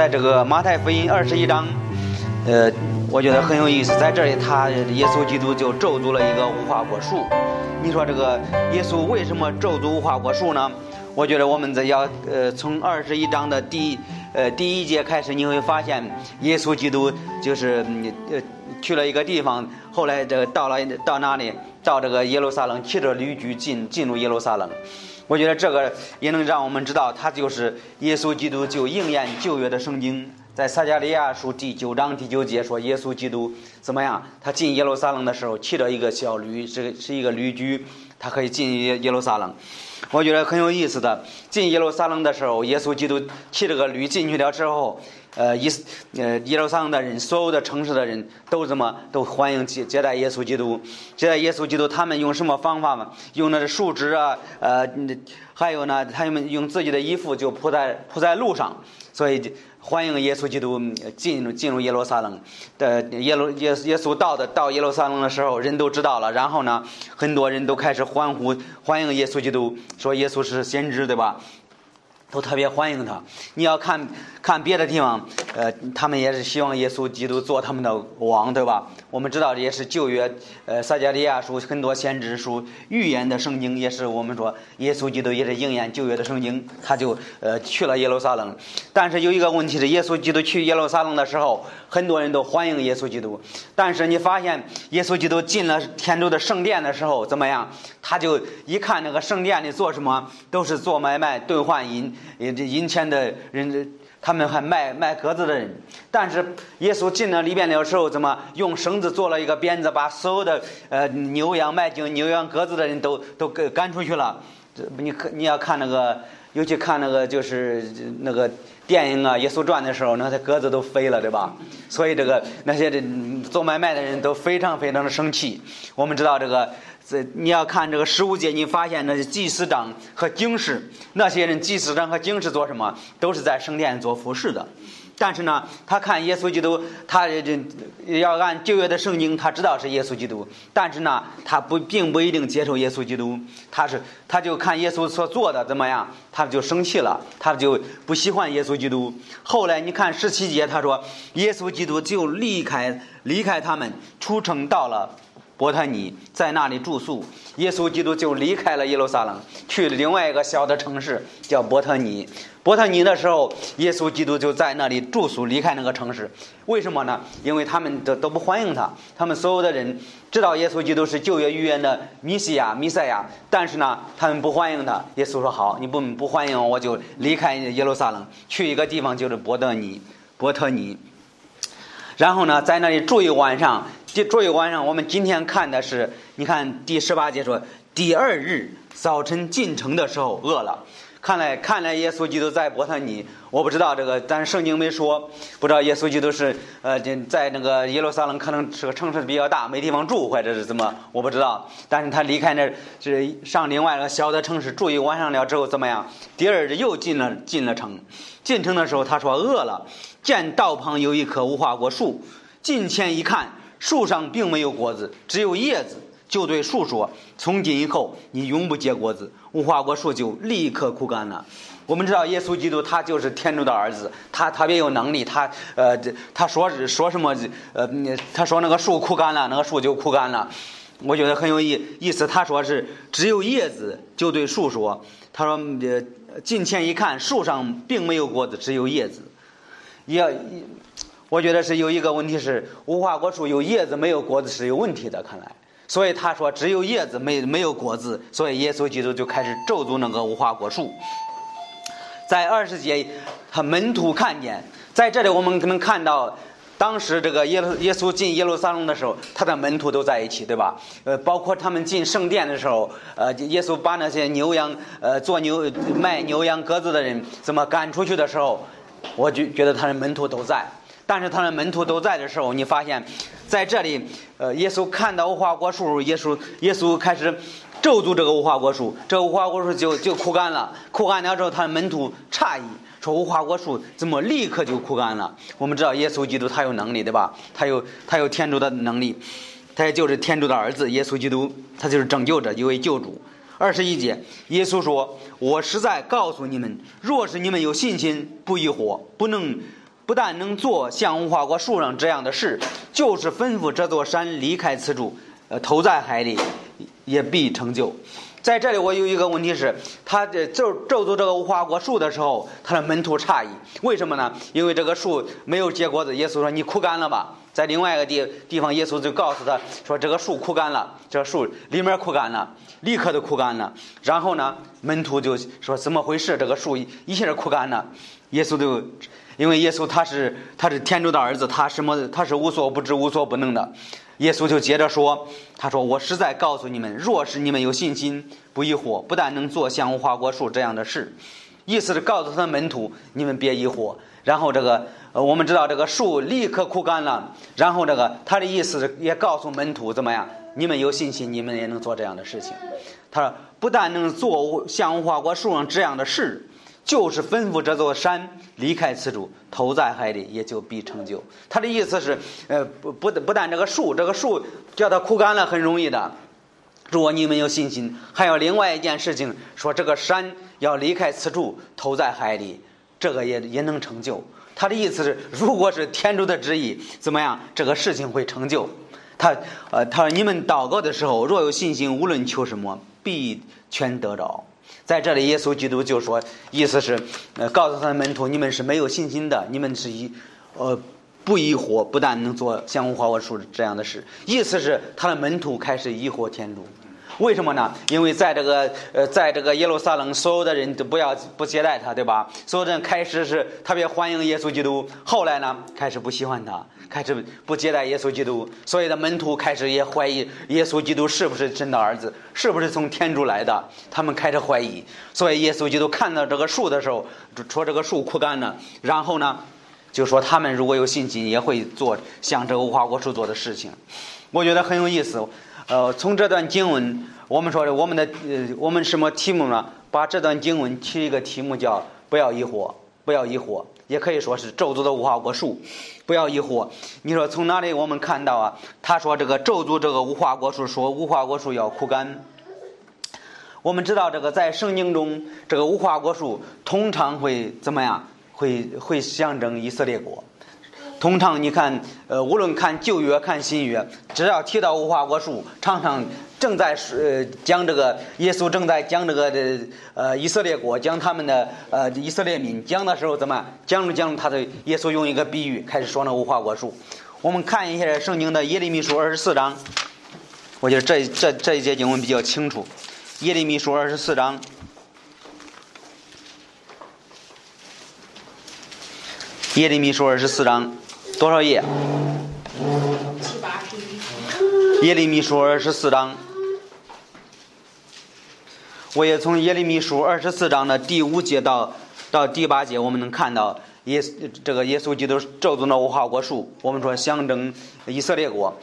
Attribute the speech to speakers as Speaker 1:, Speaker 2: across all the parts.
Speaker 1: 在这个马太福音二十一章，呃，我觉得很有意思。在这里，他耶稣基督就咒诅了一个无花果树。你说这个耶稣为什么咒诅无花果树呢？我觉得我们在要呃从二十一章的第呃第一节开始，你会发现耶稣基督就是呃去了一个地方，后来这到了到哪里？到这个耶路撒冷，骑着驴驹进进入耶路撒冷。我觉得这个也能让我们知道，他就是耶稣基督，就应验旧约的圣经，在撒迦利亚书第九章第九节说，耶稣基督怎么样？他进耶路撒冷的时候，骑着一个小驴，是是一个驴驹，他可以进耶耶路撒冷。我觉得很有意思的，进耶路撒冷的时候，耶稣基督骑着个驴进去了之后。呃，耶呃耶路撒冷的人，所有的城市的人都怎么都欢迎接接待耶稣基督，接待耶稣基督。他们用什么方法嘛？用那个树枝啊，呃，还有呢，他们用自己的衣服就铺在铺在路上，所以欢迎耶稣基督进入进入耶路撒冷。的耶路耶耶稣到的到耶路撒冷的时候，人都知道了。然后呢，很多人都开始欢呼欢迎耶稣基督，说耶稣是先知，对吧？都特别欢迎他。你要看看别的地方，呃，他们也是希望耶稣基督做他们的王，对吧？我们知道这也是旧约，呃，撒加利亚书很多先知书预言的圣经，也是我们说耶稣基督也是应验旧约的圣经，他就呃去了耶路撒冷。但是有一个问题是，耶稣基督去耶路撒冷的时候，很多人都欢迎耶稣基督。但是你发现耶稣基督进了天主的圣殿的时候，怎么样？他就一看那个圣殿里做什么，都是做买卖兑换银。也这银钱的人，他们还卖卖鸽子的人。但是耶稣进了里边的时候，怎么用绳子做了一个鞭子，把所有的呃牛羊卖进牛羊鸽子的人都都给赶出去了。这你可你要看那个，尤其看那个就是那个电影啊《耶稣传》的时候，那些鸽子都飞了，对吧？所以这个那些做买卖的人都非常非常的生气。我们知道这个。这你要看这个十五节，你发现那些祭司长和经士，那些人祭司长和经士做什么？都是在圣殿做服侍的。但是呢，他看耶稣基督，他要按旧约的圣经，他知道是耶稣基督。但是呢，他不并不一定接受耶稣基督。他是他就看耶稣所做的怎么样，他就生气了，他就不喜欢耶稣基督。后来你看十七节，他说耶稣基督就离开离开他们，出城到了。伯特尼在那里住宿，耶稣基督就离开了耶路撒冷，去另外一个小的城市叫伯特尼。伯特尼的时候，耶稣基督就在那里住宿，离开那个城市。为什么呢？因为他们都都不欢迎他，他们所有的人知道耶稣基督是旧约预言的弥西亚、弥赛亚，但是呢，他们不欢迎他。耶稣说：“好，你不不欢迎我，我就离开耶路撒冷，去一个地方，就是伯特尼。伯特尼。”然后呢，在那里住一晚上。住一晚上。我们今天看的是，你看第十八节说，第二日早晨进城的时候饿了。看来，看来耶稣基督在伯特尼。我不知道这个，但是圣经没说。不知道耶稣基督是呃，在那个耶路撒冷，可能是个城市比较大，没地方住，或者是怎么？我不知道。但是他离开那，是上另外一个小的城市住一晚上了之后怎么样？第二日又进了进了城。进城的时候，他说饿了。见道旁有一棵无花果树，近前一看，树上并没有果子，只有叶子。就对树说：“从今以后，你永不结果子。”无花果树就立刻枯干了。我们知道，耶稣基督他就是天主的儿子，他特别有能力。他呃，他说是说什么？呃，他说那个树枯干了，那个树就枯干了。我觉得很有意意思。他说是只有叶子，就对树说：“他说呃，近前一看，树上并没有果子，只有叶子。”也，我觉得是有一个问题是无花果树有叶子没有果子是有问题的，看来，所以他说只有叶子没没有果子，所以耶稣基督就开始咒诅那个无花果树。在二十节，他门徒看见，在这里我们能看到，当时这个耶耶稣进耶路撒冷的时候，他的门徒都在一起，对吧？呃，包括他们进圣殿的时候，呃，耶稣把那些牛羊呃做牛卖牛羊鸽子的人怎么赶出去的时候。我就觉得他的门徒都在，但是他的门徒都在的时候，你发现，在这里，呃，耶稣看到无花果树，耶稣耶稣开始咒诅这个无花果树，这无花果树就就枯干了。枯干了之后，他的门徒诧异，说无花果树怎么立刻就枯干了？我们知道耶稣基督他有能力，对吧？他有他有天主的能力，他也就是天主的儿子，耶稣基督他就是拯救者，一位救主。二十一节，耶稣说：“我实在告诉你们，若是你们有信心，不疑惑，不能，不但能做像无花果树上这样的事，就是吩咐这座山离开此处，呃，投在海里，也必成就。在这里，我有一个问题是，他这咒咒诅这个无花果树的时候，他的门徒诧异，为什么呢？因为这个树没有结果子。耶稣说：“你枯干了吧。”在另外一个地地方，耶稣就告诉他说：“这个树枯干了，这个树里面枯干了，立刻就枯干了。”然后呢，门徒就说：“怎么回事？这个树一下子枯干了？”耶稣就，因为耶稣他是他是天主的儿子，他什么他是无所不知、无所不能的。耶稣就接着说：“他说，我实在告诉你们，若是你们有信心，不疑惑，不但能做像无花果树这样的事，意思是告诉他的门徒，你们别疑惑。然后这个，呃，我们知道这个树立刻枯干了。然后这个他的意思是也告诉门徒怎么样？你们有信心，你们也能做这样的事情。他说，不但能做像无花果树上这样的事。”就是吩咐这座山离开此处，投在海里，也就必成就。他的意思是，呃，不不不但这个树，这个树叫它枯干了很容易的。如果你们有信心，还有另外一件事情，说这个山要离开此处，投在海里，这个也也能成就。他的意思是，如果是天主的旨意，怎么样，这个事情会成就。他呃，他说你们祷告的时候，若有信心，无论求什么，必全得着。在这里，耶稣基督就说，意思是，呃，告诉他的门徒，你们是没有信心的，你们是一，呃，不疑惑，不但能做像无花果树这样的事，意思是他的门徒开始疑惑天主。为什么呢？因为在这个呃，在这个耶路撒冷，所有的人都不要不接待他，对吧？所有人开始是特别欢迎耶稣基督，后来呢，开始不喜欢他，开始不接待耶稣基督。所有的门徒开始也怀疑耶稣基督是不是真的儿子，是不是从天主来的？他们开始怀疑。所以耶稣基督看到这个树的时候，说这个树枯干了，然后呢，就说他们如果有信心，也会做像这个无花果树做的事情。我觉得很有意思。呃，从这段经文，我们说的我们的呃，我们什么题目呢？把这段经文起一个题目叫“不要疑惑，不要疑惑”，也可以说是咒诅的无花果树，不要疑惑。你说从哪里我们看到啊？他说这个咒诅这个无花果树，说无花果树要枯干。我们知道这个在圣经中，这个无花果树通常会怎么样？会会象征以色列国。通常你看，呃，无论看旧约看新约，只要提到无花果树，常常正在呃讲这个耶稣正在讲这个的呃以色列国，讲他们的呃以色列民，讲的时候怎么讲着讲着他的耶稣用一个比喻开始说那无花果树。我们看一下圣经的耶利米书二十四章，我觉得这这这一节经文比较清楚。耶利米书二十四章。耶利米书二十四章。多少页？七八十一。耶利米书二十四章，我也从耶利米书二十四章的第五节到到第八节，我们能看到耶这个耶稣基督咒诅的无花果树，我们说象征以色列国。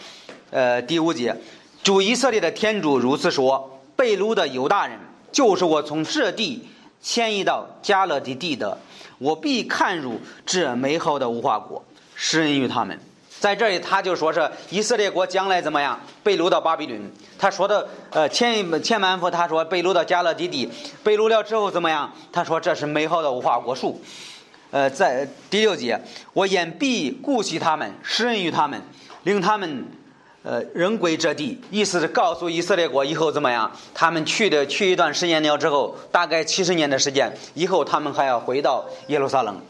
Speaker 1: 呃，第五节，主以色列的天主如此说：被掳的犹大人，就是我从这地迁移到加勒底地的，我必看入这美好的无花果。施恩于他们，在这里他就说是以色列国将来怎么样被掳到巴比伦。他说的呃前前半幅他说被掳到加勒底地，被掳了之后怎么样？他说这是美好的无花果树。呃，在第六节，我言必顾惜他们，施恩于他们，令他们呃人归这地。意思是告诉以色列国以后怎么样？他们去的去一段时间了之后，大概七十年的时间以后，他们还要回到耶路撒冷。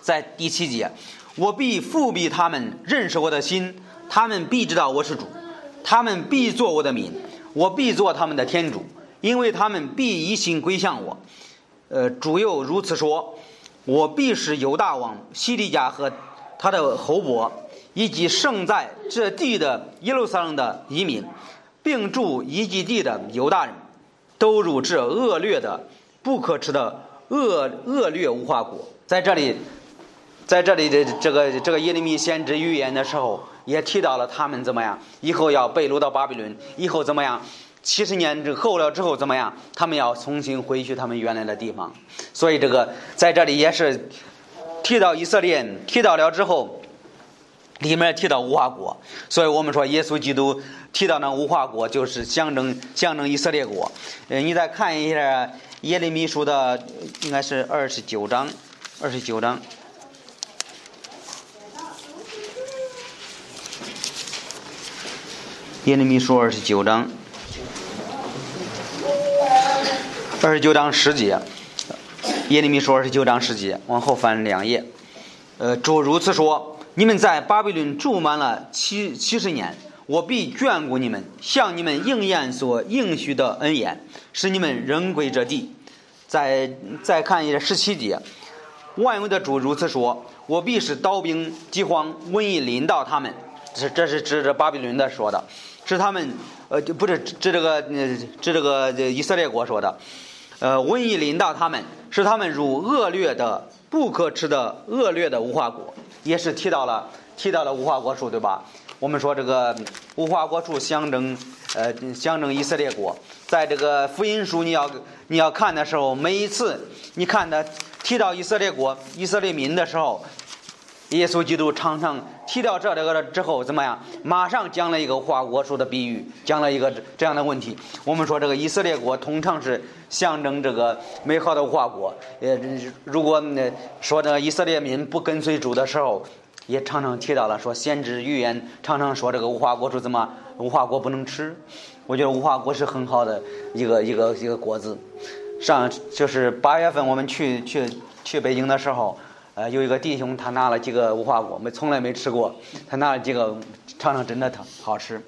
Speaker 1: 在第七节。我必复辟他们认识我的心，他们必知道我是主，他们必做我的民，我必做他们的天主，因为他们必一心归向我。呃，主又如此说：我必使犹大王西利家和他的侯伯，以及剩在这地的耶路撒冷的移民，并住以基地的犹大人，都入这恶劣的、不可吃的恶恶劣无花果。在这里。在这里的这个这个耶利米先知预言的时候，也提到了他们怎么样，以后要被掳到巴比伦，以后怎么样，七十年之后了之后怎么样，他们要重新回去他们原来的地方。所以这个在这里也是提到以色列，提到了之后，里面提到无花果，所以我们说耶稣基督提到那无花果就是象征象征以色列国。呃，你再看一下耶利米书的应该是二十九章，二十九章。耶利米书二十九章，二十九章十节，耶利米书二十九章十节，往后翻两页。呃，主如此说：你们在巴比伦住满了七七十年，我必眷顾你们，向你们应验所应许的恩言，使你们人归这地。再再看一下十七节，万有的主如此说：我必使刀兵、饥荒、瘟疫临到他们。这这是指着巴比伦的说的，是他们呃，不是指这个呃，指这个以色列国说的。呃，瘟疫临到他们，是他们如恶劣的、不可吃的恶劣的无花果，也是提到了提到了无花果树，对吧？我们说这个无花果树象征呃象征以色列国，在这个福音书你要你要看的时候，每一次你看的提到以色列国、以色列民的时候。耶稣基督常常提到这这个之后怎么样？马上讲了一个无花果树的比喻，讲了一个这样的问题。我们说这个以色列国通常是象征这个美好的无花果。呃，如果说这个以色列民不跟随主的时候，也常常提到了说先知预言常常说这个无花果树怎么无花果不能吃。我觉得无花果是很好的一个一个一个果子。上就是八月份我们去去去北京的时候。呃，有一个弟兄，他拿了几个无花果，没从来没吃过。他拿了几个尝尝，真的特好吃。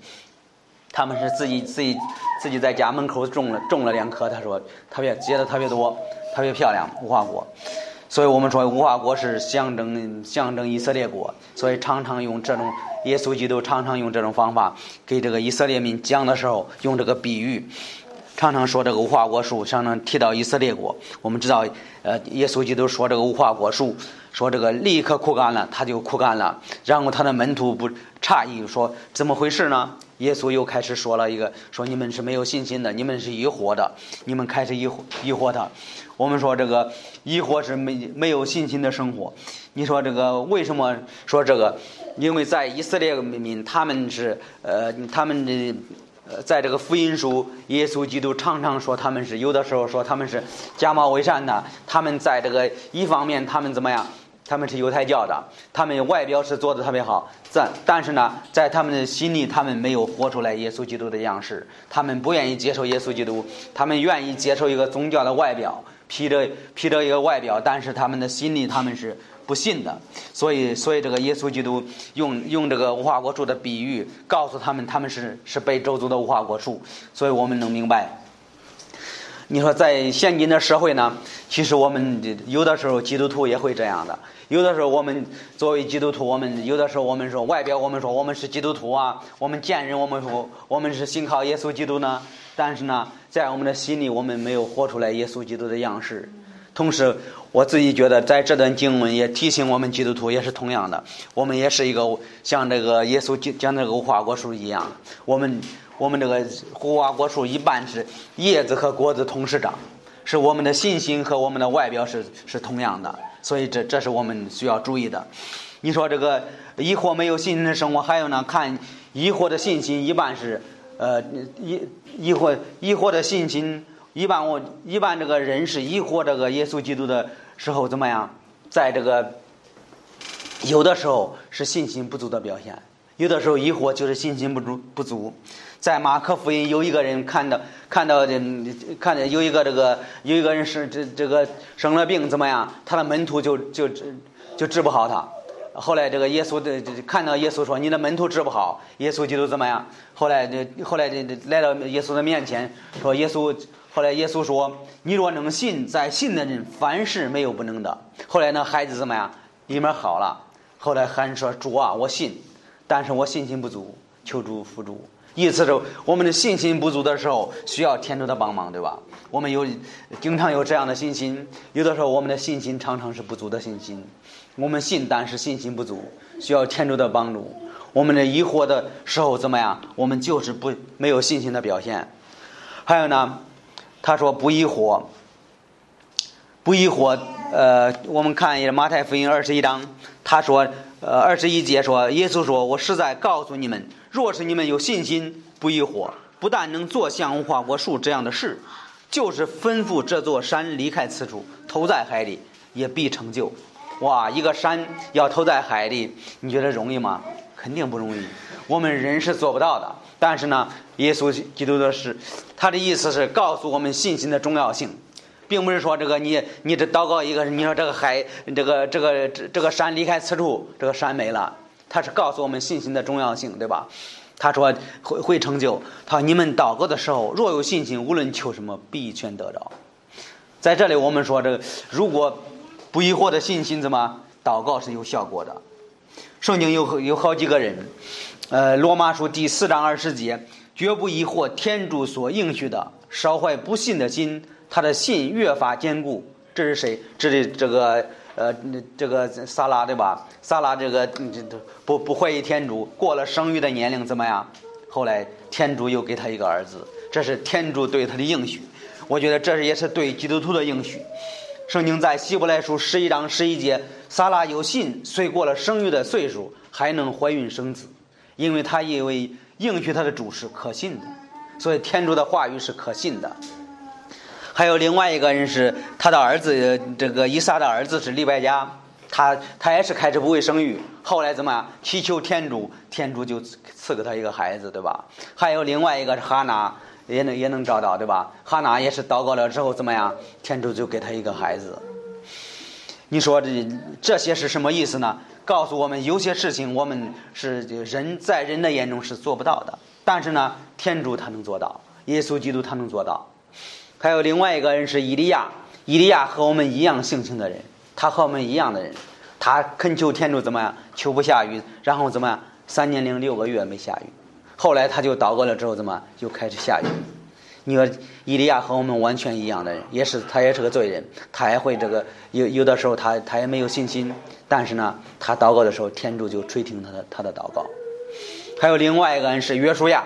Speaker 1: 他们是自己自己自己在家门口种了种了两棵，他说特别结的特别多，特别漂亮无花果。所以我们说无花果是象征象征以色列国，所以常常用这种耶稣基督常常用这种方法给这个以色列民讲的时候，用这个比喻。常常说这个无花果树，常常提到以色列国。我们知道，呃，耶稣基督说这个无花果树，说这个立刻枯干了，他就枯干了。然后他的门徒不诧异，说怎么回事呢？耶稣又开始说了一个，说你们是没有信心的，你们是疑惑的，你们开始疑惑疑惑他。我们说这个疑惑是没没有信心的生活。你说这个为什么说这个？因为在以色列民，他们是呃，他们的。在这个福音书，耶稣基督常常说他们是有的时候说他们是假冒伪善的。他们在这个一方面，他们怎么样？他们是犹太教的，他们外表是做的特别好，但但是呢，在他们的心里，他们没有活出来耶稣基督的样式。他们不愿意接受耶稣基督，他们愿意接受一个宗教的外表，披着披着一个外表，但是他们的心里他们是。不信的，所以，所以这个耶稣基督用用这个无花果树的比喻，告诉他们他们是是被咒诅的无花果树，所以我们能明白。你说在现今的社会呢，其实我们有的时候基督徒也会这样的，有的时候我们作为基督徒，我们有的时候我们说外表我们说我们是基督徒啊，我们见人我们说我们是信靠耶稣基督呢，但是呢，在我们的心里我们没有活出来耶稣基督的样式。同时，我自己觉得，在这段经文也提醒我们基督徒也是同样的，我们也是一个像这个耶稣讲这个无花果树一样，我们我们这个无花果树一半是叶子和果子同时长，是我们的信心和我们的外表是是同样的，所以这这是我们需要注意的。你说这个疑惑没有信心的生活，还有呢？看疑惑的信心一半是呃疑疑惑疑惑的信心。一般我一般这个人是疑惑这个耶稣基督的时候怎么样？在这个有的时候是信心不足的表现，有的时候疑惑就是信心不足不足。在马可福音有一个人看到看到的看见有一个这个有一个人是这这个生了病怎么样？他的门徒就就治就治不好他。后来这个耶稣的看到耶稣说你的门徒治不好，耶稣基督怎么样？后来这后来这来到耶稣的面前说耶稣。后来耶稣说：“你若能信，在信的人凡事没有不能的。”后来那孩子怎么样？立马好了。后来还说：“主啊，我信，但是我信心不足，求主辅助。”意思是，我们的信心不足的时候，需要天主的帮忙，对吧？我们有经常有这样的信心，有的时候我们的信心常常是不足的信心。我们信，但是信心不足，需要天主的帮助。我们的疑惑的时候怎么样？我们就是不没有信心的表现。还有呢？他说不疑惑，不疑惑。呃，我们看一下马太福音二十一章，他说，呃，二十一节说，耶稣说：“我实在告诉你们，若是你们有信心，不疑惑，不但能做像无花果树这样的事，就是吩咐这座山离开此处，投在海里，也必成就。”哇，一个山要投在海里，你觉得容易吗？肯定不容易。我们人是做不到的。但是呢，耶稣基督的是，他的意思是告诉我们信心的重要性，并不是说这个你你这祷告一个，你说这个海这个这个这这个山离开此处，这个山没了。他是告诉我们信心的重要性，对吧？他说会会成就。他说你们祷告的时候，若有信心，无论求什么，必全得着。在这里，我们说这个如果不疑惑的信心，怎么祷告是有效果的？圣经有有好几个人。呃，罗马书第四章二十节，绝不疑惑天主所应许的，烧坏不信的心，他的信越发坚固。这是谁？这里这个呃，这个萨拉对吧？萨拉这个这不不怀疑天主，过了生育的年龄怎么样？后来天主又给他一个儿子，这是天主对他的应许。我觉得这也是对基督徒的应许。圣经在希伯来书十一章十一节，萨拉有信，虽过了生育的岁数，还能怀孕生子。因为他因为应许他的主是可信的，所以天主的话语是可信的。还有另外一个人是他的儿子，这个伊撒的儿子是利百加，他他也是开始不会生育，后来怎么样？祈求天主，天主就赐给他一个孩子，对吧？还有另外一个是哈娜，也能也能找到，对吧？哈娜也是祷告了之后怎么样？天主就给他一个孩子。你说这这些是什么意思呢？告诉我们，有些事情我们是人在人的眼中是做不到的，但是呢，天主他能做到，耶稣基督他能做到。还有另外一个人是伊利亚，伊利亚和我们一样性情的人，他和我们一样的人，他恳求天主怎么样，求不下雨，然后怎么样，三年零六个月没下雨，后来他就祷告了之后怎么就开始下雨。你说伊利亚和我们完全一样的人，也是他也是个罪人，他也会这个有有的时候他他也没有信心，但是呢，他祷告的时候，天主就垂听他的他的祷告。还有另外一个人是约书亚，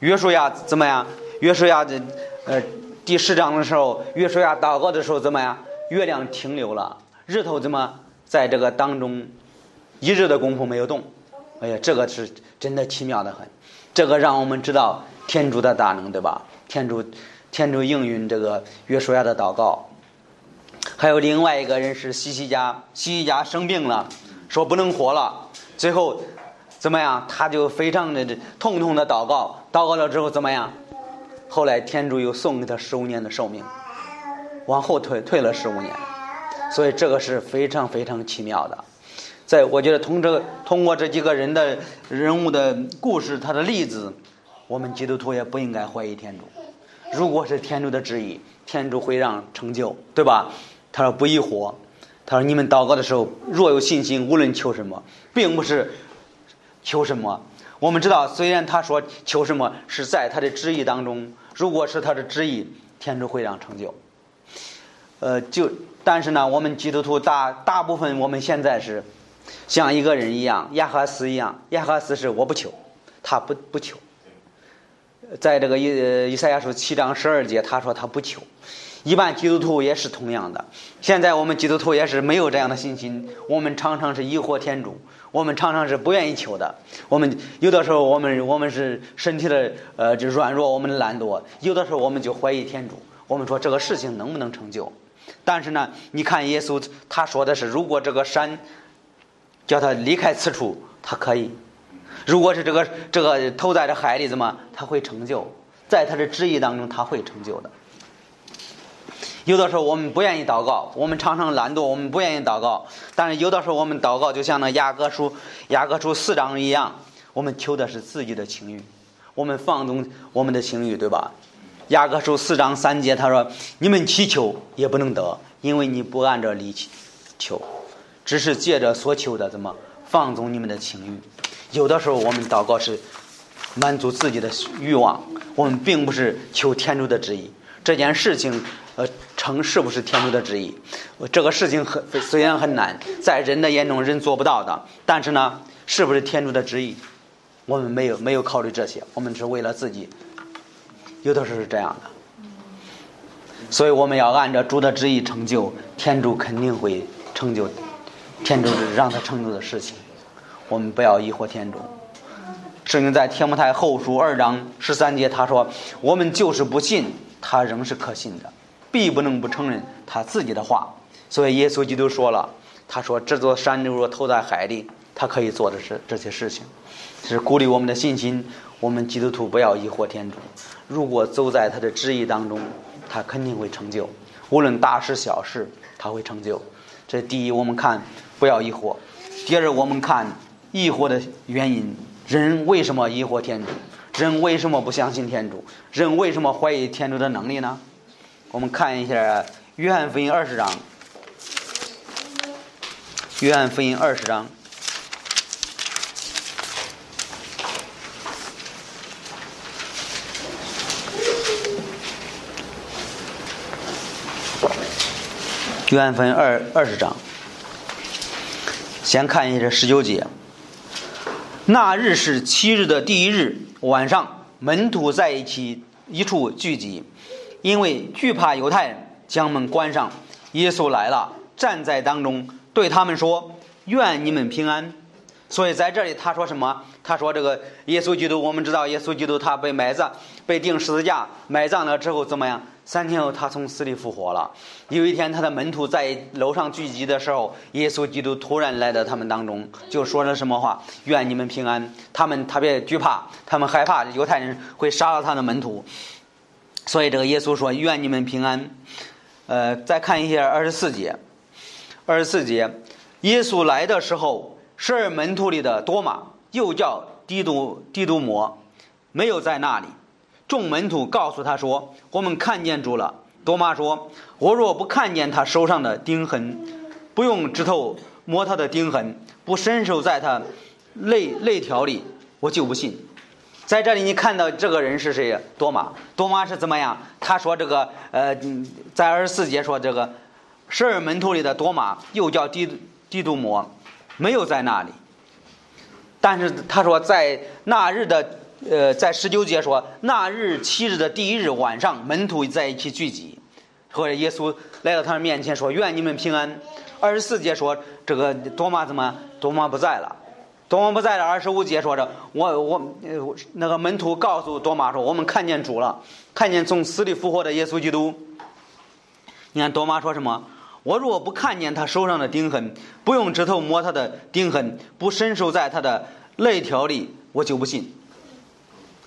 Speaker 1: 约书亚怎么样？约书亚的呃第十章的时候，约书亚祷告的时候怎么样？月亮停留了，日头怎么在这个当中一日的功夫没有动？哎呀，这个是真的奇妙的很，这个让我们知道天主的大能，对吧？天主，天主应允这个约书亚的祷告。还有另外一个人是西西家，西西家生病了，说不能活了。最后怎么样？他就非常的痛痛的祷告，祷告了之后怎么样？后来天主又送给他十五年的寿命，往后退退了十五年。所以这个是非常非常奇妙的。在我觉得通这个通过这几个人的人物的故事，他的例子，我们基督徒也不应该怀疑天主。如果是天主的旨意，天主会让成就，对吧？他说不疑惑，他说你们祷告的时候若有信心，无论求什么，并不是求什么。我们知道，虽然他说求什么是在他的旨意当中，如果是他的旨意，天主会让成就。呃，就但是呢，我们基督徒大大部分我们现在是像一个人一样，亚哈斯一样，亚哈斯是我不求，他不不求。在这个以以赛亚书七章十二节，他说他不求。一般基督徒也是同样的。现在我们基督徒也是没有这样的信心。我们常常是疑惑天主，我们常常是不愿意求的。我们有的时候，我们我们是身体的呃就软弱，我们懒惰。有的时候，我们就怀疑天主。我们说这个事情能不能成就？但是呢，你看耶稣他说的是，如果这个山叫他离开此处，他可以。如果是这个这个投在这海里，怎么他会成就？在他的旨意当中，他会成就的。有的时候我们不愿意祷告，我们常常懒惰，我们不愿意祷告。但是有的时候我们祷告，就像那雅各书雅各书四章一样，我们求的是自己的情欲，我们放纵我们的情欲，对吧？雅各书四章三节他说：“你们祈求也不能得，因为你不按照理求，只是借着所求的怎么放纵你们的情欲。”有的时候，我们祷告是满足自己的欲望，我们并不是求天主的旨意。这件事情，呃，成是不是天主的旨意？这个事情很虽然很难，在人的眼中人做不到的，但是呢，是不是天主的旨意？我们没有没有考虑这些，我们是为了自己。有的时候是这样的，所以我们要按照主的旨意成就，天主肯定会成就，天主让他成就的事情。我们不要疑惑天主。圣经在《天目台后书》二章十三节，他说：“我们就是不信，他仍是可信的，必不能不承认他自己的话。”所以耶稣基督说了：“他说这座山如果投在海里，他可以做的是这些事情，是鼓励我们的信心。我们基督徒不要疑惑天主，如果走在他的旨意当中，他肯定会成就。无论大事小事，他会成就。这第一，我们看不要疑惑；第二，我们看疑惑的原因。人为什么疑惑天主？人为什么不相信天主？人为什么怀疑天主的能力呢？我们看一下《约翰福音》二十章，《约翰福音》二十章。约翰福音二二十章，先看一下这十九节。那日是七日的第一日晚上，门徒在一起一处聚集，因为惧怕犹太人，将门关上。耶稣来了，站在当中，对他们说：“愿你们平安。”所以在这里他说什么？他说：“这个耶稣基督，我们知道耶稣基督他被埋葬，被钉十字架，埋葬了之后怎么样？三天后他从死里复活了。有一天他的门徒在楼上聚集的时候，耶稣基督突然来到他们当中，就说了什么话？愿你们平安。他们特别惧怕，他们害怕犹太人会杀了他的门徒，所以这个耶稣说：愿你们平安。呃，再看一下二十四节，二十四节，耶稣来的时候。十二门徒里的多马，又叫低度低度摩，没有在那里。众门徒告诉他说：“我们看见主了。”多玛说：“我若不看见他手上的钉痕，不用指头摸他的钉痕，不伸手在他肋肋条里，我就不信。”在这里，你看到这个人是谁？多玛。多玛是怎么样？他说：“这个呃，在二十四节说这个十二门徒里的多玛，又叫低低度摩。”没有在那里，但是他说在那日的呃，在十九节说那日七日的第一日晚上，门徒在一起聚集，或者耶稣来到他们面前说愿你们平安。二十四节说这个多玛怎么多玛不在了，多玛不在了。二十五节说着我我那个门徒告诉多玛说我们看见主了，看见从死里复活的耶稣基督。你看多玛说什么？我若不看见他手上的钉痕，不用指头摸他的钉痕，不伸手在他的肋条里，我就不信。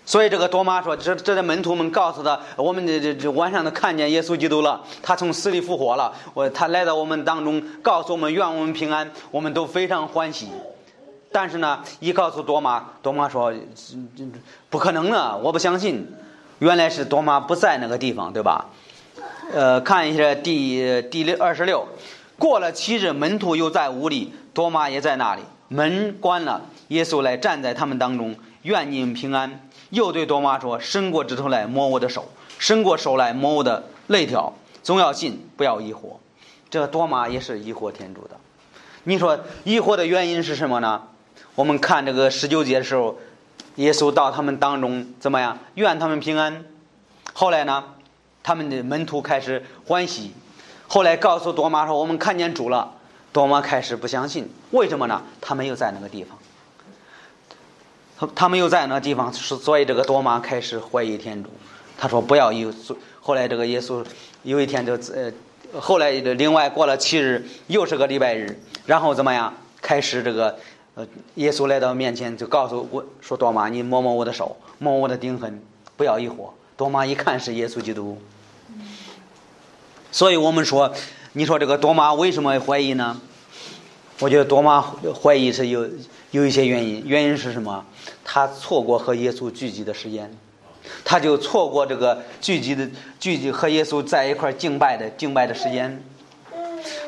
Speaker 1: 所以这个多妈说：“这这的门徒们告诉他，我们这这这晚上都看见耶稣基督了，他从死里复活了。我他来到我们当中，告诉我们愿我们平安，我们都非常欢喜。但是呢，一告诉多妈，多妈说不可能的，我不相信。原来是多妈不在那个地方，对吧？”呃，看一下第第六二十六，过了七日，门徒又在屋里，多玛也在那里，门关了，耶稣来站在他们当中，愿你们平安。又对多玛说：“伸过指头来摸我的手，伸过手来摸我的肋条，总要信，不要疑惑。”这多玛也是疑惑天主的。你说疑惑的原因是什么呢？我们看这个十九节的时候，耶稣到他们当中怎么样？愿他们平安。后来呢？他们的门徒开始欢喜，后来告诉多玛说：“我们看见主了。”多玛开始不相信，为什么呢？他没有在那个地方，他他们又在那地方，所以这个多玛开始怀疑天主。他说：“不要有。”后来这个耶稣有一天就呃，后来另外过了七日，又是个礼拜日，然后怎么样？开始这个呃，耶稣来到面前就告诉我说：“多玛，你摸摸我的手，摸我的钉痕，不要疑惑。”多玛一看是耶稣基督，所以我们说，你说这个多玛为什么怀疑呢？我觉得多玛怀疑是有有一些原因，原因是什么？他错过和耶稣聚集的时间，他就错过这个聚集的聚集和耶稣在一块敬拜的敬拜的时间。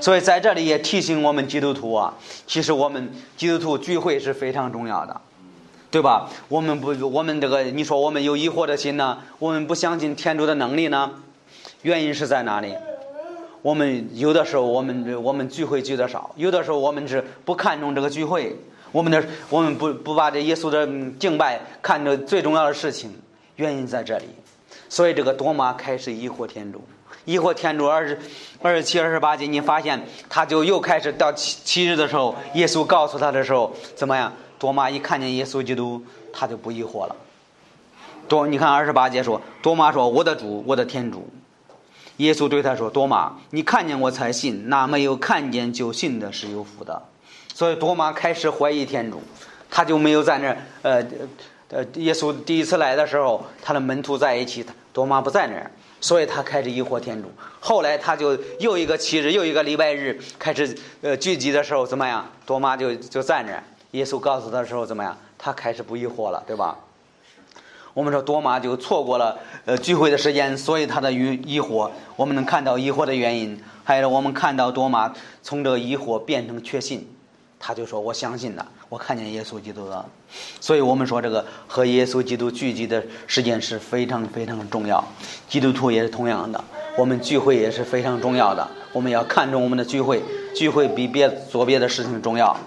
Speaker 1: 所以在这里也提醒我们基督徒啊，其实我们基督徒聚会是非常重要的。对吧？我们不，我们这个，你说我们有疑惑的心呢？我们不相信天主的能力呢？原因是在哪里？我们有的时候，我们我们聚会聚的少；有的时候，我们是不看重这个聚会。我们的我们不不把这耶稣的敬拜看作最重要的事情。原因在这里。所以这个多玛开始疑惑天主，疑惑天主二十二十七、二十八节，你发现他就又开始到七七日的时候，耶稣告诉他的时候，怎么样？多玛一看见耶稣基督，他就不疑惑了。多，你看二十八节说，多玛说：“我的主，我的天主。”耶稣对他说：“多玛，你看见我才信，那没有看见就信的是有福的。”所以多马开始怀疑天主，他就没有在那。呃呃，耶稣第一次来的时候，他的门徒在一起，多马不在那儿，所以他开始疑惑天主。后来他就又一个七日，又一个礼拜日开始呃聚集的时候，怎么样？多马就就在那。耶稣告诉他的时候，怎么样？他开始不疑惑了，对吧？我们说多马就错过了呃聚会的时间，所以他的疑疑惑，我们能看到疑惑的原因。还有我们看到多马从这个疑惑变成确信，他就说我相信了，我看见耶稣基督了。所以我们说这个和耶稣基督聚集的时间是非常非常重要。基督徒也是同样的，我们聚会也是非常重要的。我们要看重我们的聚会，聚会比别做别的事情重要。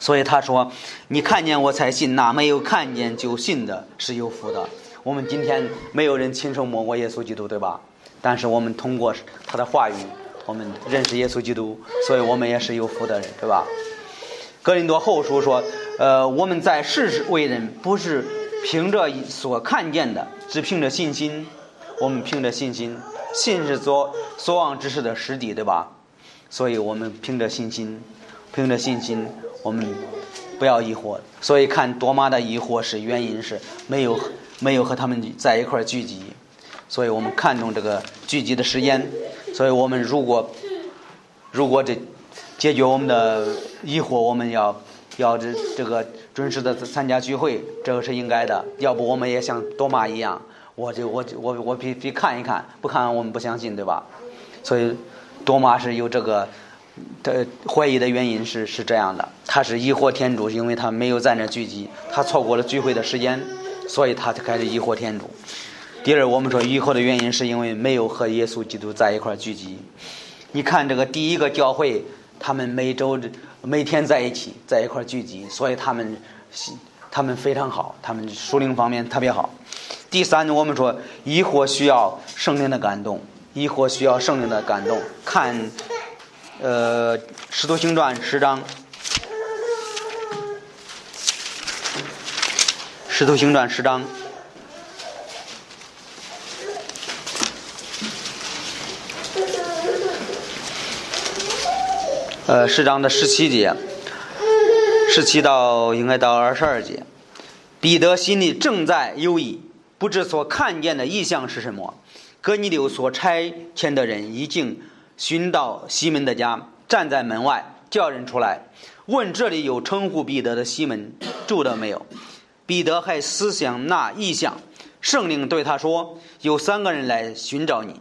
Speaker 1: 所以他说：“你看见我才信，那没有看见就信的是有福的。”我们今天没有人亲手摸过耶稣基督，对吧？但是我们通过他的话语，我们认识耶稣基督，所以我们也是有福的人，对吧？格林多后书说：“呃，我们在世为人，不是凭着所看见的，只凭着信心。我们凭着信心，信是所所望之事的实底，对吧？所以我们凭着信心，凭着信心。”我们不要疑惑，所以看多妈的疑惑是原因是没有没有和他们在一块聚集，所以我们看重这个聚集的时间，所以我们如果如果这解决我们的疑惑，我们要要这这个准时的参加聚会，这个是应该的。要不我们也像多妈一样，我就我我我必必看一看，不看我们不相信，对吧？所以多妈是有这个。的怀疑的原因是是这样的，他是疑惑天主，因为他没有在那聚集，他错过了聚会的时间，所以他才开始疑惑天主。第二，我们说疑惑的原因是因为没有和耶稣基督在一块聚集。你看这个第一个教会，他们每周每天在一起，在一块聚集，所以他们他们非常好，他们属灵方面特别好。第三，我们说疑惑需要圣灵的感动，疑惑需要圣灵的感动，看。呃，《使徒行传》十章，《使徒行传》十章，呃，十章的十七节，十七到应该到二十二节。彼得心里正在犹疑，不知所看见的异象是什么。哥尼流所差遣的人已经。寻到西门的家，站在门外，叫人出来，问这里有称呼彼得的西门住的没有？彼得还思想那异象，圣灵对他说：“有三个人来寻找你，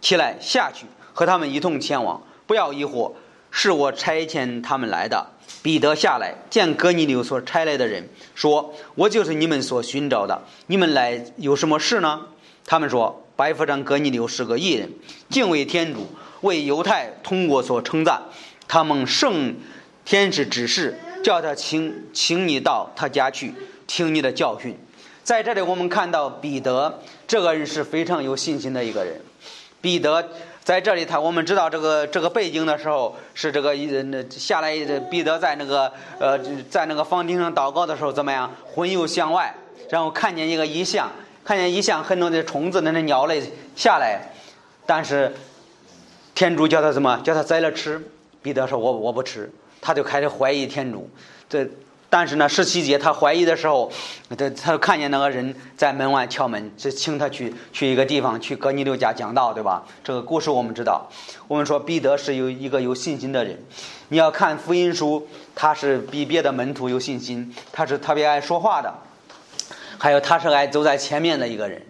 Speaker 1: 起来下去，和他们一同前往，不要疑惑，是我差遣他们来的。”彼得下来见哥尼流所差来的人，说：“我就是你们所寻找的，你们来有什么事呢？”他们说：“白夫长哥尼流是个异人，敬畏天主。”为犹太通过所称赞，他们圣天使指示，叫他请请你到他家去听你的教训。在这里，我们看到彼得这个人是非常有信心的一个人。彼得在这里，他我们知道这个这个背景的时候是这个那下来，彼得在那个呃在那个房顶上祷告的时候怎么样？魂游向外，然后看见一个异象，看见异象很多的虫子、那些鸟类下来，但是。天主叫他什么？叫他摘了吃。彼得说：“我我不吃。”他就开始怀疑天主。这但是呢，十七节他怀疑的时候，他他看见那个人在门外敲门，就请他去去一个地方去哥尼流家讲道，对吧？这个故事我们知道。我们说彼得是有一个有信心的人。你要看福音书，他是比别的门徒有信心，他是特别爱说话的，还有他是爱走在前面的一个人。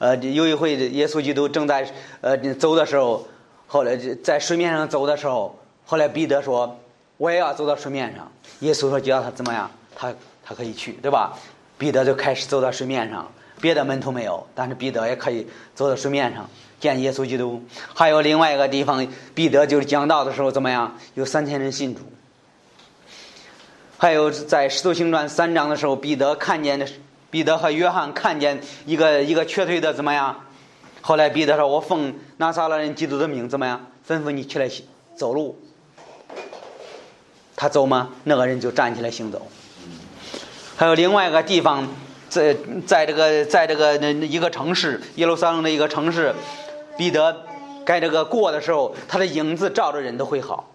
Speaker 1: 呃，有一回耶稣基督正在呃走的时候。后来在水面上走的时候，后来彼得说：“我也要走到水面上。”耶稣说：“叫他怎么样？他他可以去，对吧？”彼得就开始走到水面上，别的门徒没有，但是彼得也可以走到水面上见耶稣基督。还有另外一个地方，彼得就是讲道的时候怎么样？有三千人信主。还有在使徒行传三章的时候，彼得看见的彼得和约翰看见一个一个瘸腿的怎么样？后来彼得说：“我奉拿撒勒人基督的命，怎么样？吩咐你起来走路。他走吗？那个人就站起来行走。还有另外一个地方，在在这个在这个那一个城市耶路撒冷的一个城市，彼得该这个过的时候，他的影子照着人都会好。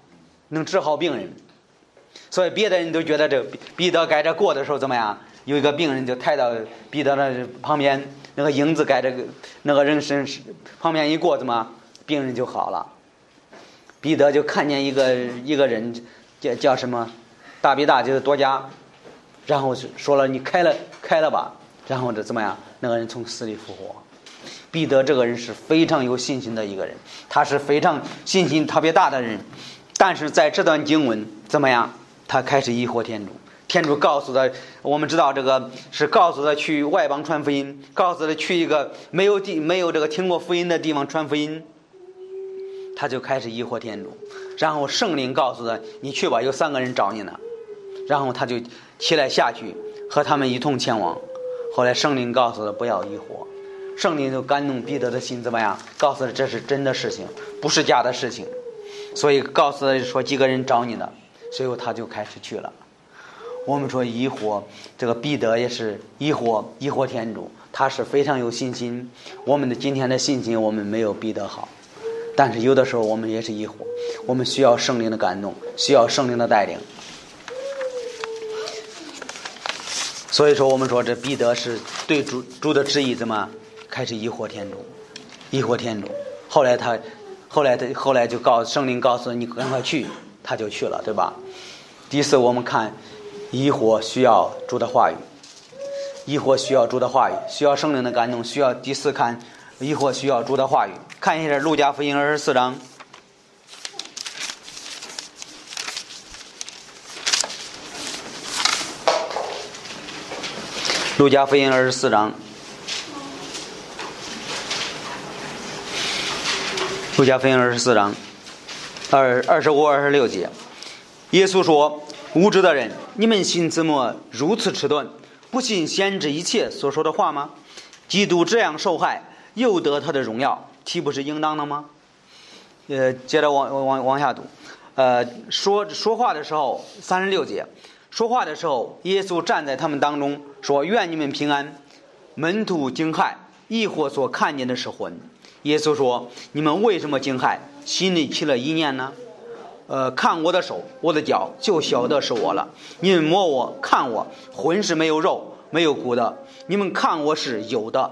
Speaker 1: 能治好病人。所以别的人都觉得这彼得该这过的时候怎么样？有一个病人就抬到彼得的旁边，那个影子该着那个人身旁边一过，怎么病人就好了？彼得就看见一个一个人叫叫什么大比大就是多加，然后说了你开了开了吧，然后这怎么样？那个人从死里复活。彼得这个人是非常有信心的一个人，他是非常信心特别大的人，但是在这段经文怎么样？他开始疑惑天主，天主告诉他，我们知道这个是告诉他去外邦传福音，告诉他去一个没有地没有这个听过福音的地方传福音，他就开始疑惑天主，然后圣灵告诉他，你去吧，有三个人找你呢，然后他就起来下去和他们一同前往，后来圣灵告诉他不要疑惑，圣灵就感动彼得的心怎么样？告诉他这是真的事情，不是假的事情，所以告诉他说几个人找你呢？随后他就开始去了。我们说疑惑，这个彼得也是疑惑，疑惑天主，他是非常有信心。我们的今天的信心，我们没有彼得好，但是有的时候我们也是疑惑，我们需要圣灵的感动，需要圣灵的带领。所以说，我们说这彼得是对主主的旨意怎么开始疑惑天主，疑惑天主。后来他，后来他后来就告圣灵告诉你赶快去。他就去了，对吧？第四，我们看疑惑需要主的话语，疑惑需要主的话语，需要圣灵的感动，需要第四看疑惑需要主的话语。看一下《路加福音》二十四章，《路加福音》二十四章，《路加福音》二十四章。二二十五、二十六节，耶稣说：“无知的人，你们心怎么如此迟钝？不信先知一切所说的话吗？基督这样受害，又得他的荣耀，岂不是应当的吗？”呃，接着往往往下读，呃，说说话的时候，三十六节，说话的时候，耶稣站在他们当中，说：“愿你们平安。”门徒惊骇，疑惑所看见的是魂。耶稣说：“你们为什么惊骇？”心里起了一念呢，呃，看我的手，我的脚，就晓得是我了。你们摸我，看我，魂是没有肉，没有骨的。你们看我是有的。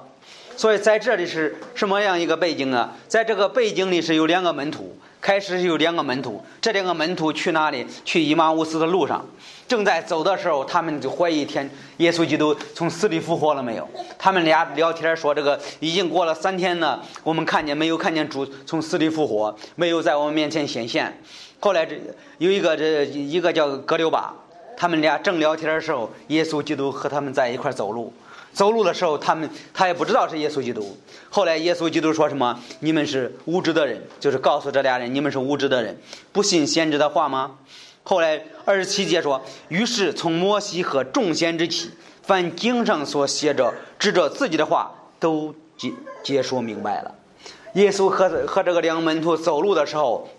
Speaker 1: 所以在这里是什么样一个背景啊？在这个背景里是有两个门徒。开始是有两个门徒，这两个门徒去哪里？去伊马乌斯的路上，正在走的时候，他们就怀疑天耶稣基督从死里复活了没有？他们俩聊天说：“这个已经过了三天了，我们看见没有？看见主从死里复活，没有在我们面前显现。”后来这有一个这一个叫格留巴，他们俩正聊天的时候，耶稣基督和他们在一块走路。走路的时候，他们他也不知道是耶稣基督。后来耶稣基督说什么？你们是无知的人，就是告诉这俩人，你们是无知的人，不信先知的话吗？后来二十七节说，于是从摩西和众先知起，凡经上所写着指着自己的话，都解解说明白了。耶稣和和这个两门徒走路的时候。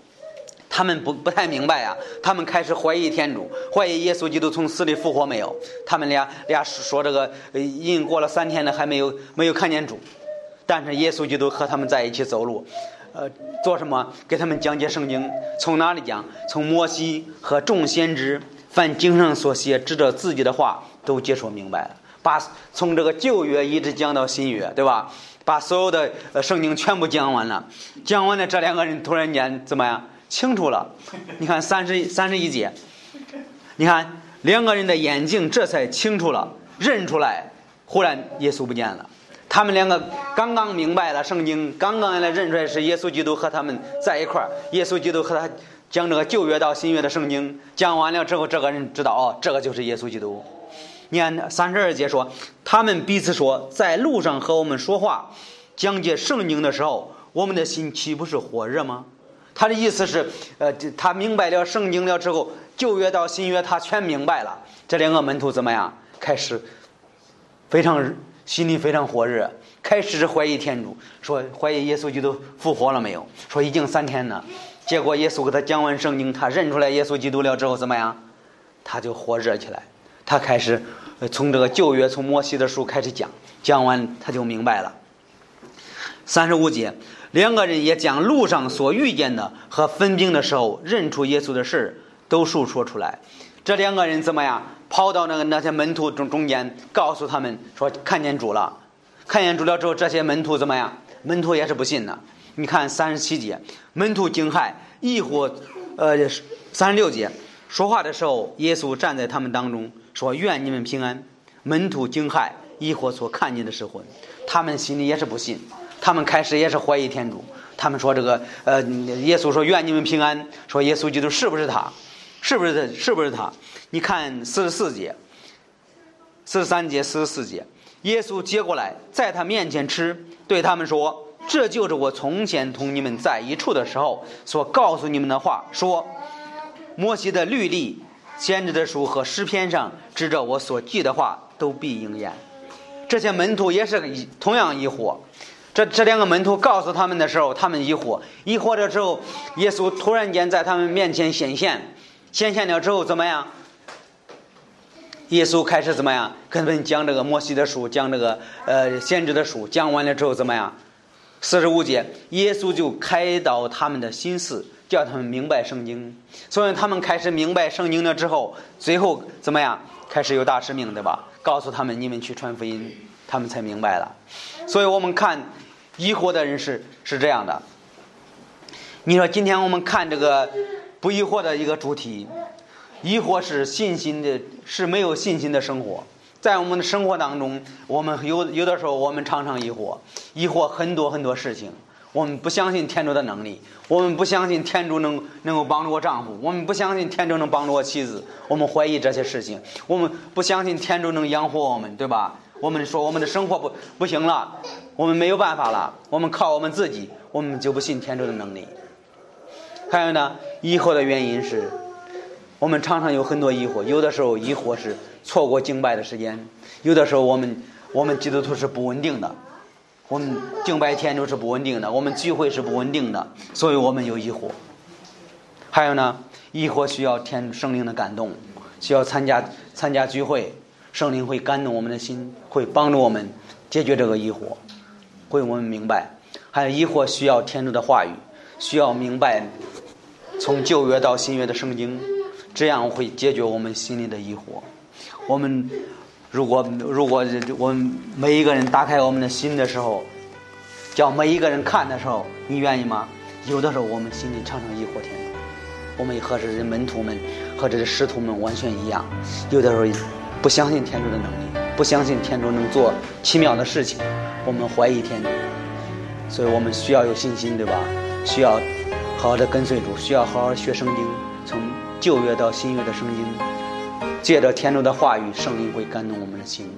Speaker 1: 他们不不太明白呀，他们开始怀疑天主，怀疑耶稣基督从死里复活没有。他们俩俩说这个已经过了三天了，还没有没有看见主。但是耶稣基督和他们在一起走路，呃，做什么？给他们讲解圣经。从哪里讲？从摩西和众先知，凡经上所写指着自己的话，都解说明白了。把从这个旧约一直讲到新约，对吧？把所有的圣经全部讲完了。讲完了，这两个人突然间怎么样？清楚了，你看三十三十一节，你看两个人的眼睛这才清楚了，认出来，忽然耶稣不见了。他们两个刚刚明白了圣经，刚刚来认出来是耶稣基督和他们在一块儿。耶稣基督和他讲这个旧约到新约的圣经，讲完了之后，这个人知道哦，这个就是耶稣基督。你看三十二节说，他们彼此说，在路上和我们说话，讲解圣经的时候，我们的心岂不是火热吗？他的意思是，呃，他明白了圣经了之后，旧约到新约他全明白了。这两个门徒怎么样？开始非常心里非常火热，开始怀疑天主，说怀疑耶稣基督复活了没有？说已经三天了。结果耶稣给他讲完圣经，他认出来耶稣基督了之后怎么样？他就火热起来，他开始从这个旧约从摩西的书开始讲，讲完他就明白了。三十五节。两个人也将路上所遇见的和分兵的时候认出耶稣的事都述说出来。这两个人怎么样？跑到那个那些门徒中中间，告诉他们说看见主了。看见主了之后，这些门徒怎么样？门徒也是不信的。你看三十七节，门徒惊骇，疑惑。呃，三十六节说话的时候，耶稣站在他们当中，说：“愿你们平安。”门徒惊骇，疑惑所看见的是魂，他们心里也是不信，他们开始也是怀疑天主。他们说：“这个呃，耶稣说愿你们平安。”说耶稣基督是不是他？是不是他？是不是他？你看四十四节、四十三节、四十四节，耶稣接过来，在他面前吃，对他们说：“这就是我从前同你们在一处的时候所告诉你们的话。说摩西的律例、先知的书和诗篇上指着我所记的话都必应验。”这些门徒也是同样疑惑。这这两个门徒告诉他们的时候，他们疑惑，疑惑了之后，耶稣突然间在他们面前显现。显现了之后怎么样？耶稣开始怎么样？跟他们讲这个摩西的书，讲这个呃先知的书。讲完了之后怎么样？四十五节，耶稣就开导他们的心思，叫他们明白圣经。所以他们开始明白圣经了之后，最后怎么样？开始有大使命，对吧？告诉他们你们去传福音，他们才明白了。所以我们看疑惑的人是是这样的。你说今天我们看这个。不疑惑的一个主题，疑惑是信心的，是没有信心的生活。在我们的生活当中，我们有有的时候，我们常常疑惑，疑惑很多很多事情。我们不相信天主的能力，我们不相信天主能能够帮助我丈夫，我们不相信天主能帮助我妻子，我们怀疑这些事情。我们不相信天主能养活我们，对吧？我们说我们的生活不不行了，我们没有办法了，我们靠我们自己，我们就不信天主的能力。还有呢，疑惑的原因是，我们常常有很多疑惑。有的时候疑惑是错过敬拜的时间，有的时候我们我们基督徒是不稳定的，我们敬拜天主是不稳定的，我们聚会是不稳定的，所以我们有疑惑。还有呢，疑惑需要天圣灵的感动，需要参加参加聚会，圣灵会感动我们的心，会帮助我们解决这个疑惑，会我们明白。还有疑惑需要天主的话语，需要明白。从旧约到新约的圣经，这样会解决我们心里的疑惑。我们如果如果我们每一个人打开我们的心的时候，叫每一个人看的时候，你愿意吗？有的时候我们心里常常疑惑天主，我们和这些门徒们和这些师徒们完全一样，有的时候不相信天主的能力，不相信天主能做奇妙的事情，我们怀疑天主，所以我们需要有信心，对吧？需要。好好的跟随主，需要好好学圣经，从旧约到新约的圣经，借着天主的话语，圣灵会感动我们的心。